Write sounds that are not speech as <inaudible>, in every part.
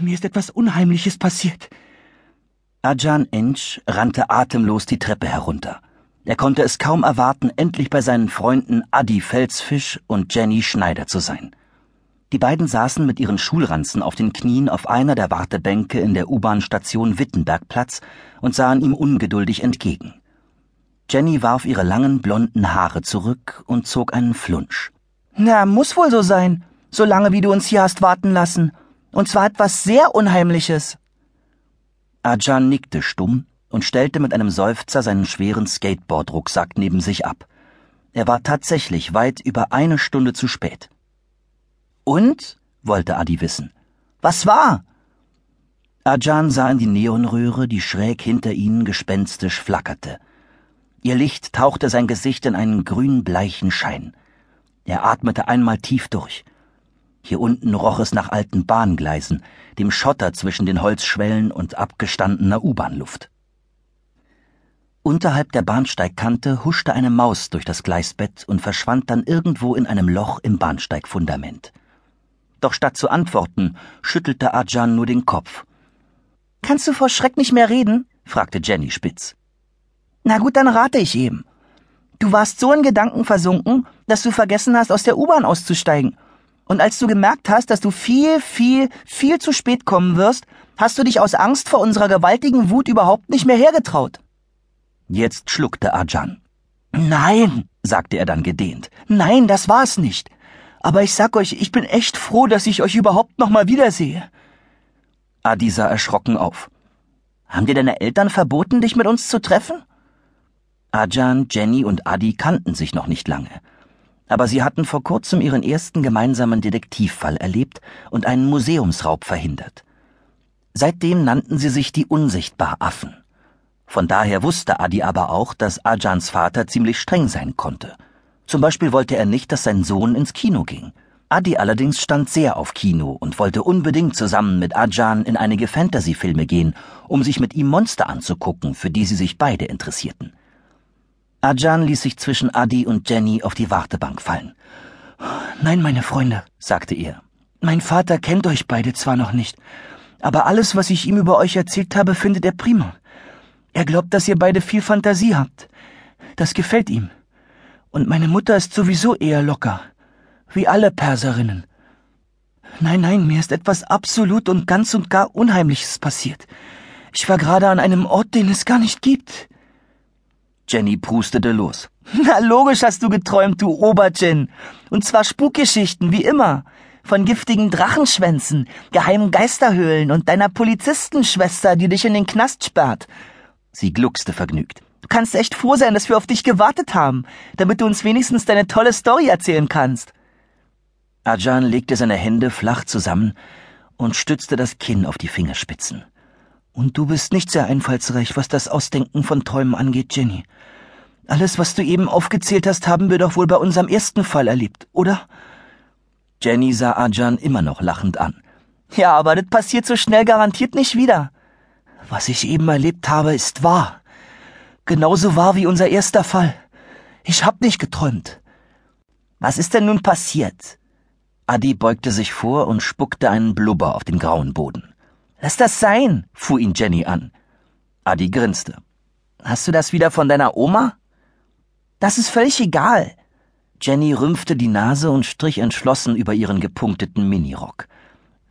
Mir ist etwas Unheimliches passiert. Ajan Ensch rannte atemlos die Treppe herunter. Er konnte es kaum erwarten, endlich bei seinen Freunden Adi Felsfisch und Jenny Schneider zu sein. Die beiden saßen mit ihren Schulranzen auf den Knien auf einer der Wartebänke in der U-Bahn-Station Wittenbergplatz und sahen ihm ungeduldig entgegen. Jenny warf ihre langen blonden Haare zurück und zog einen Flunsch. Na, muss wohl so sein, solange wie du uns hier hast warten lassen. Und zwar etwas sehr Unheimliches. Ajan nickte stumm und stellte mit einem Seufzer seinen schweren Skateboard-Rucksack neben sich ab. Er war tatsächlich weit über eine Stunde zu spät. Und? wollte Adi wissen. Was war? Ajan sah in die Neonröhre, die schräg hinter ihnen gespenstisch flackerte. Ihr Licht tauchte sein Gesicht in einen grün-bleichen Schein. Er atmete einmal tief durch. Hier unten roch es nach alten Bahngleisen, dem Schotter zwischen den Holzschwellen und abgestandener U-Bahnluft. Unterhalb der Bahnsteigkante huschte eine Maus durch das Gleisbett und verschwand dann irgendwo in einem Loch im Bahnsteigfundament. Doch statt zu antworten, schüttelte Ajan nur den Kopf. Kannst du vor Schreck nicht mehr reden? fragte Jenny spitz. Na gut, dann rate ich eben. Du warst so in Gedanken versunken, dass du vergessen hast, aus der U-Bahn auszusteigen. Und als du gemerkt hast, dass du viel, viel, viel zu spät kommen wirst, hast du dich aus Angst vor unserer gewaltigen Wut überhaupt nicht mehr hergetraut. Jetzt schluckte Ajan. Nein, sagte er dann gedehnt. Nein, das war's nicht. Aber ich sag euch, ich bin echt froh, dass ich euch überhaupt noch mal wiedersehe. Adi sah erschrocken auf. Haben dir deine Eltern verboten, dich mit uns zu treffen? Ajan, Jenny und Adi kannten sich noch nicht lange. Aber sie hatten vor kurzem ihren ersten gemeinsamen Detektivfall erlebt und einen Museumsraub verhindert. Seitdem nannten sie sich die Unsichtbar-Affen. Von daher wusste Adi aber auch, dass Ajans Vater ziemlich streng sein konnte – zum Beispiel wollte er nicht, dass sein Sohn ins Kino ging. Adi allerdings stand sehr auf Kino und wollte unbedingt zusammen mit Ajan in einige Fantasy-Filme gehen, um sich mit ihm Monster anzugucken, für die sie sich beide interessierten. Ajan ließ sich zwischen Adi und Jenny auf die Wartebank fallen. Nein, meine Freunde, sagte er. Mein Vater kennt euch beide zwar noch nicht, aber alles, was ich ihm über euch erzählt habe, findet er prima. Er glaubt, dass ihr beide viel Fantasie habt. Das gefällt ihm. Und meine Mutter ist sowieso eher locker. Wie alle Perserinnen. Nein, nein, mir ist etwas absolut und ganz und gar Unheimliches passiert. Ich war gerade an einem Ort, den es gar nicht gibt. Jenny prustete los. <laughs> Na, logisch hast du geträumt, du Oberjen. Und zwar Spukgeschichten, wie immer. Von giftigen Drachenschwänzen, geheimen Geisterhöhlen und deiner Polizistenschwester, die dich in den Knast sperrt. Sie gluckste vergnügt. Du kannst echt froh sein, dass wir auf dich gewartet haben, damit du uns wenigstens deine tolle Story erzählen kannst. Ajan legte seine Hände flach zusammen und stützte das Kinn auf die Fingerspitzen. Und du bist nicht sehr einfallsreich, was das Ausdenken von Träumen angeht, Jenny. Alles, was du eben aufgezählt hast, haben wir doch wohl bei unserem ersten Fall erlebt, oder? Jenny sah Ajan immer noch lachend an. Ja, aber das passiert so schnell garantiert nicht wieder. Was ich eben erlebt habe, ist wahr. Genauso wahr wie unser erster Fall. Ich hab nicht geträumt. Was ist denn nun passiert? Adi beugte sich vor und spuckte einen Blubber auf den grauen Boden. Lass das sein, fuhr ihn Jenny an. Adi grinste. Hast du das wieder von deiner Oma? Das ist völlig egal. Jenny rümpfte die Nase und strich entschlossen über ihren gepunkteten Minirock.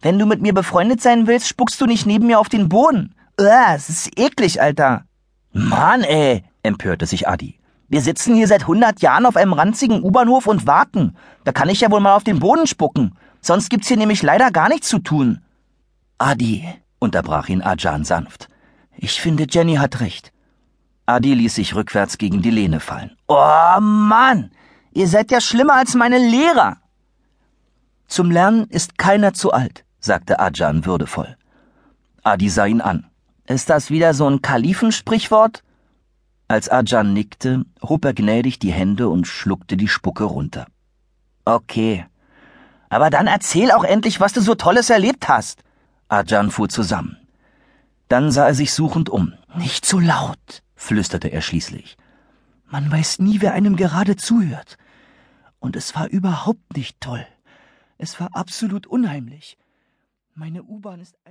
Wenn du mit mir befreundet sein willst, spuckst du nicht neben mir auf den Boden. Uah, es ist eklig, Alter. Mann, ey, empörte sich Adi. Wir sitzen hier seit hundert Jahren auf einem ranzigen U-Bahnhof und warten. Da kann ich ja wohl mal auf den Boden spucken. Sonst gibt's hier nämlich leider gar nichts zu tun. Adi, unterbrach ihn Ajan sanft. Ich finde, Jenny hat recht. Adi ließ sich rückwärts gegen die Lehne fallen. Oh Mann, ihr seid ja schlimmer als meine Lehrer. Zum Lernen ist keiner zu alt, sagte Ajan würdevoll. Adi sah ihn an. Ist das wieder so ein Kalifensprichwort? Als Ajan nickte, hob er gnädig die Hände und schluckte die Spucke runter. Okay. Aber dann erzähl auch endlich, was du so Tolles erlebt hast. Ajan fuhr zusammen. Dann sah er sich suchend um. Nicht so laut, flüsterte er schließlich. Man weiß nie, wer einem gerade zuhört. Und es war überhaupt nicht toll. Es war absolut unheimlich. Meine U-Bahn ist ein